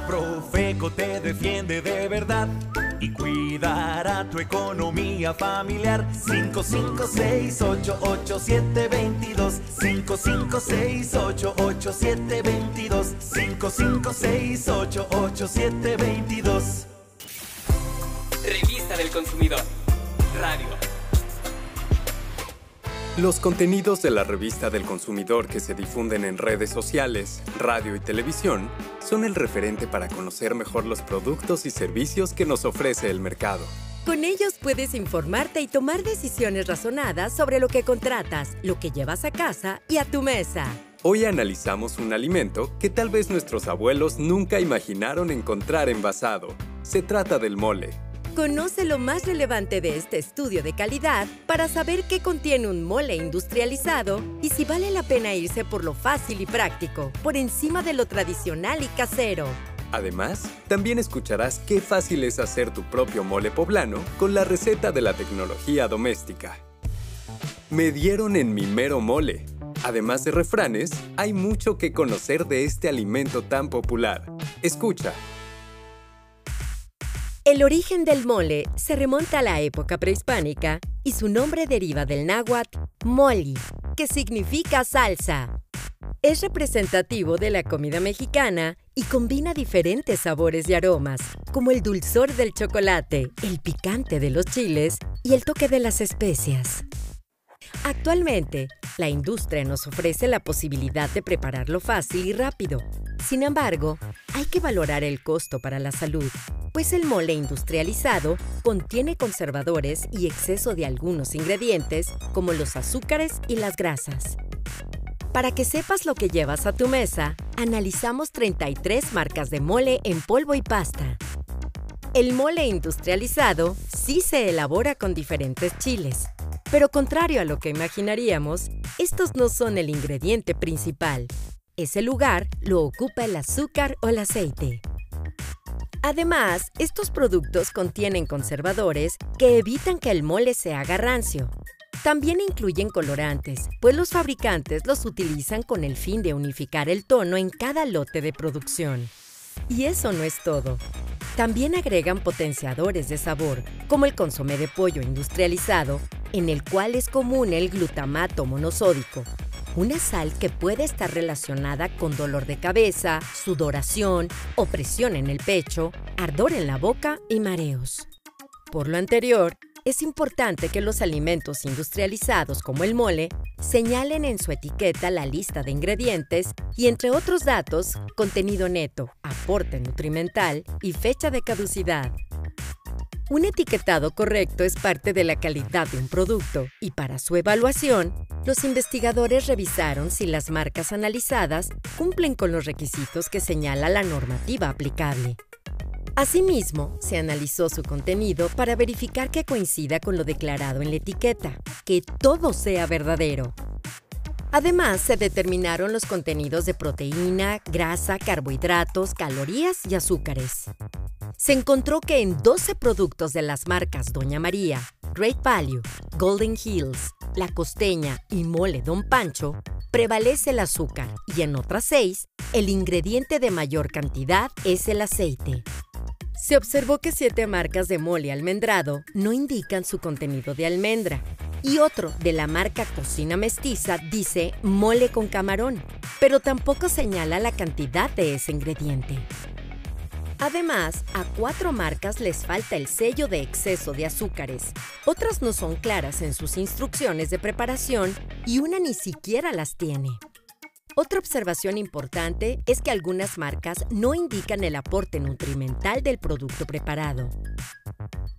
Profeco te defiende de verdad y cuidará tu economía familiar. 55688722 55688722 55688722 Revista del Consumidor. Radio. Los contenidos de la revista del consumidor que se difunden en redes sociales, radio y televisión son el referente para conocer mejor los productos y servicios que nos ofrece el mercado. Con ellos puedes informarte y tomar decisiones razonadas sobre lo que contratas, lo que llevas a casa y a tu mesa. Hoy analizamos un alimento que tal vez nuestros abuelos nunca imaginaron encontrar envasado. Se trata del mole. Conoce lo más relevante de este estudio de calidad para saber qué contiene un mole industrializado y si vale la pena irse por lo fácil y práctico, por encima de lo tradicional y casero. Además, también escucharás qué fácil es hacer tu propio mole poblano con la receta de la tecnología doméstica. Me dieron en mi mero mole. Además de refranes, hay mucho que conocer de este alimento tan popular. Escucha. El origen del mole se remonta a la época prehispánica y su nombre deriva del náhuatl moli, que significa salsa. Es representativo de la comida mexicana y combina diferentes sabores y aromas, como el dulzor del chocolate, el picante de los chiles y el toque de las especias. Actualmente, la industria nos ofrece la posibilidad de prepararlo fácil y rápido. Sin embargo, hay que valorar el costo para la salud, pues el mole industrializado contiene conservadores y exceso de algunos ingredientes como los azúcares y las grasas. Para que sepas lo que llevas a tu mesa, analizamos 33 marcas de mole en polvo y pasta. El mole industrializado sí se elabora con diferentes chiles, pero contrario a lo que imaginaríamos, estos no son el ingrediente principal. Ese lugar lo ocupa el azúcar o el aceite. Además, estos productos contienen conservadores que evitan que el mole se haga rancio. También incluyen colorantes, pues los fabricantes los utilizan con el fin de unificar el tono en cada lote de producción. Y eso no es todo. También agregan potenciadores de sabor, como el consomé de pollo industrializado, en el cual es común el glutamato monosódico, una sal que puede estar relacionada con dolor de cabeza, sudoración, opresión en el pecho, ardor en la boca y mareos. Por lo anterior, es importante que los alimentos industrializados como el mole señalen en su etiqueta la lista de ingredientes y, entre otros datos, contenido neto, aporte nutrimental y fecha de caducidad. Un etiquetado correcto es parte de la calidad de un producto y para su evaluación, los investigadores revisaron si las marcas analizadas cumplen con los requisitos que señala la normativa aplicable. Asimismo, se analizó su contenido para verificar que coincida con lo declarado en la etiqueta, que todo sea verdadero. Además, se determinaron los contenidos de proteína, grasa, carbohidratos, calorías y azúcares. Se encontró que en 12 productos de las marcas Doña María, Great Value, Golden Hills, La Costeña y Mole Don Pancho, prevalece el azúcar y en otras 6, el ingrediente de mayor cantidad es el aceite. Se observó que siete marcas de mole almendrado no indican su contenido de almendra y otro de la marca Cocina Mestiza dice mole con camarón, pero tampoco señala la cantidad de ese ingrediente. Además, a cuatro marcas les falta el sello de exceso de azúcares, otras no son claras en sus instrucciones de preparación y una ni siquiera las tiene. Otra observación importante es que algunas marcas no indican el aporte nutrimental del producto preparado.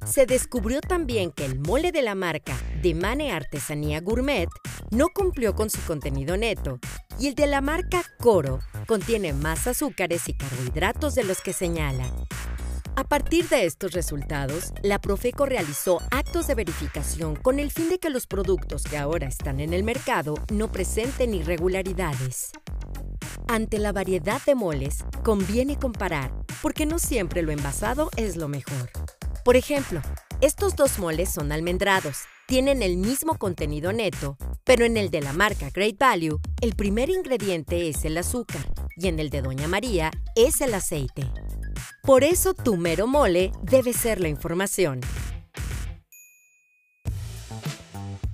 Se descubrió también que el mole de la marca Demane Artesanía Gourmet no cumplió con su contenido neto y el de la marca Coro contiene más azúcares y carbohidratos de los que señala. A partir de estos resultados, la Profeco realizó actos de verificación con el fin de que los productos que ahora están en el mercado no presenten irregularidades. Ante la variedad de moles, conviene comparar, porque no siempre lo envasado es lo mejor. Por ejemplo, estos dos moles son almendrados, tienen el mismo contenido neto, pero en el de la marca Great Value, el primer ingrediente es el azúcar y en el de Doña María es el aceite. Por eso tu mero mole debe ser la información.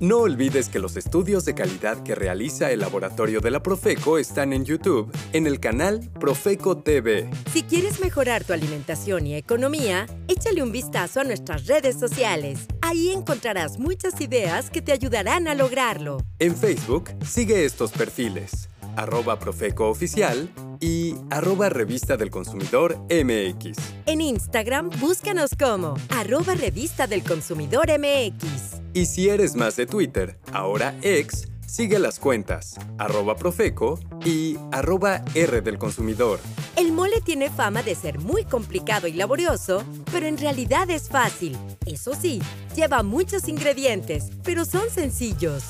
No olvides que los estudios de calidad que realiza el laboratorio de la Profeco están en YouTube, en el canal Profeco TV. Si quieres mejorar tu alimentación y economía, échale un vistazo a nuestras redes sociales. Ahí encontrarás muchas ideas que te ayudarán a lograrlo. En Facebook, sigue estos perfiles, arroba Profeco Oficial y arroba Revista del Consumidor MX. En Instagram, búscanos como arroba Revista del Consumidor MX. Y si eres más de Twitter, ahora ex, sigue las cuentas arroba Profeco y arroba R del consumidor. El mole tiene fama de ser muy complicado y laborioso, pero en realidad es fácil. Eso sí, lleva muchos ingredientes, pero son sencillos.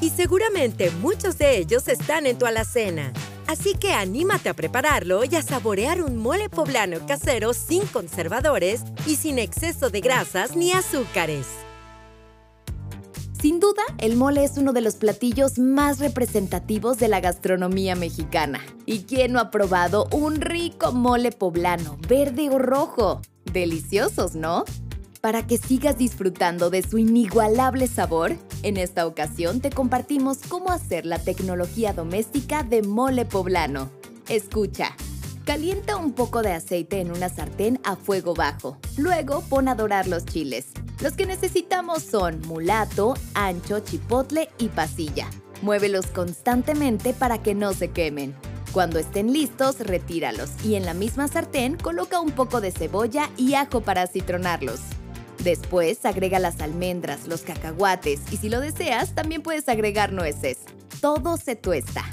Y seguramente muchos de ellos están en tu alacena. Así que anímate a prepararlo y a saborear un mole poblano casero sin conservadores y sin exceso de grasas ni azúcares. Sin duda, el mole es uno de los platillos más representativos de la gastronomía mexicana. ¿Y quién no ha probado un rico mole poblano, verde o rojo? Deliciosos, ¿no? Para que sigas disfrutando de su inigualable sabor, en esta ocasión te compartimos cómo hacer la tecnología doméstica de mole poblano. Escucha. Calienta un poco de aceite en una sartén a fuego bajo. Luego pon a dorar los chiles. Los que necesitamos son mulato, ancho, chipotle y pasilla. Muévelos constantemente para que no se quemen. Cuando estén listos, retíralos y en la misma sartén coloca un poco de cebolla y ajo para citronarlos. Después agrega las almendras, los cacahuates y si lo deseas también puedes agregar nueces. Todo se tuesta.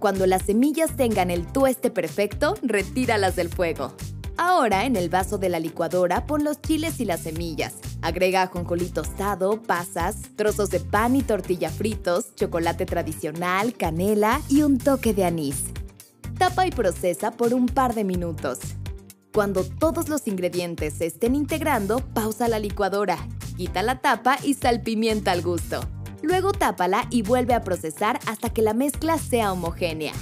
Cuando las semillas tengan el tueste perfecto, retíralas del fuego. Ahora en el vaso de la licuadora pon los chiles y las semillas. Agrega ajonjolí tostado, pasas, trozos de pan y tortilla fritos, chocolate tradicional, canela y un toque de anís. Tapa y procesa por un par de minutos. Cuando todos los ingredientes se estén integrando, pausa la licuadora, quita la tapa y salpimienta al gusto. Luego tápala y vuelve a procesar hasta que la mezcla sea homogénea.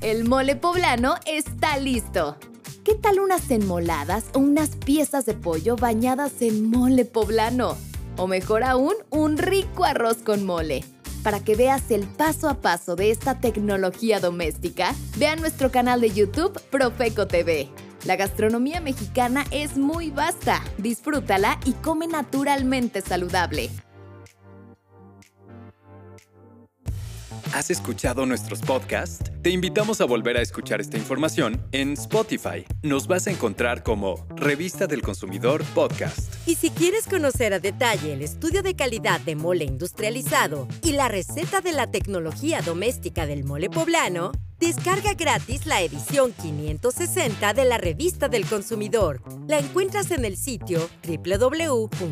El mole poblano está listo. ¿Qué tal unas enmoladas o unas piezas de pollo bañadas en mole poblano? O mejor aún, un rico arroz con mole. Para que veas el paso a paso de esta tecnología doméstica, vea nuestro canal de YouTube Profeco TV. La gastronomía mexicana es muy vasta, disfrútala y come naturalmente saludable. ¿Has escuchado nuestros podcasts? Te invitamos a volver a escuchar esta información en Spotify. Nos vas a encontrar como Revista del Consumidor Podcast. Y si quieres conocer a detalle el estudio de calidad de mole industrializado y la receta de la tecnología doméstica del mole poblano, Descarga gratis la edición 560 de la Revista del Consumidor. La encuentras en el sitio www.gov.mx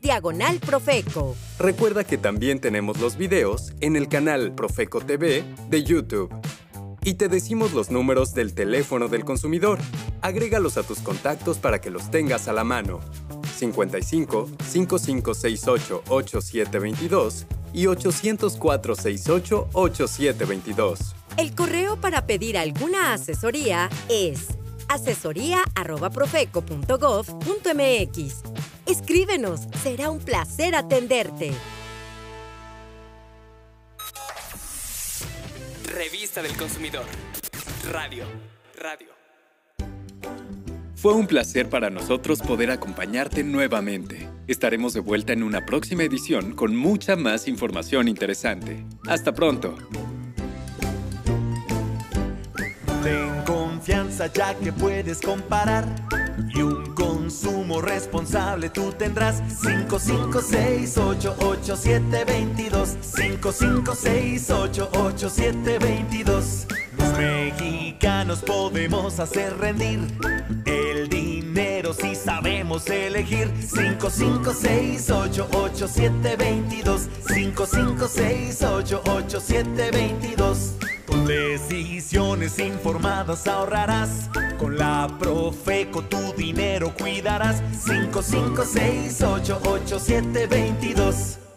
diagonal Profeco. Recuerda que también tenemos los videos en el canal Profeco TV de YouTube. Y te decimos los números del teléfono del consumidor. Agrégalos a tus contactos para que los tengas a la mano. 55 5568 8722 y 804-68-8722. El correo para pedir alguna asesoría es asesoría.profeco.gov.mx. Escríbenos, será un placer atenderte. Revista del Consumidor. Radio. Radio. Fue un placer para nosotros poder acompañarte nuevamente. Estaremos de vuelta en una próxima edición con mucha más información interesante. Hasta pronto. Ten confianza ya que puedes comparar y un consumo responsable tú tendrás 55688722 55688722 Los mexicanos podemos hacer rendir el sabemos elegir 55688722 55688722 con decisiones informadas ahorrarás. Con la Profeco tu dinero cuidarás. 55688722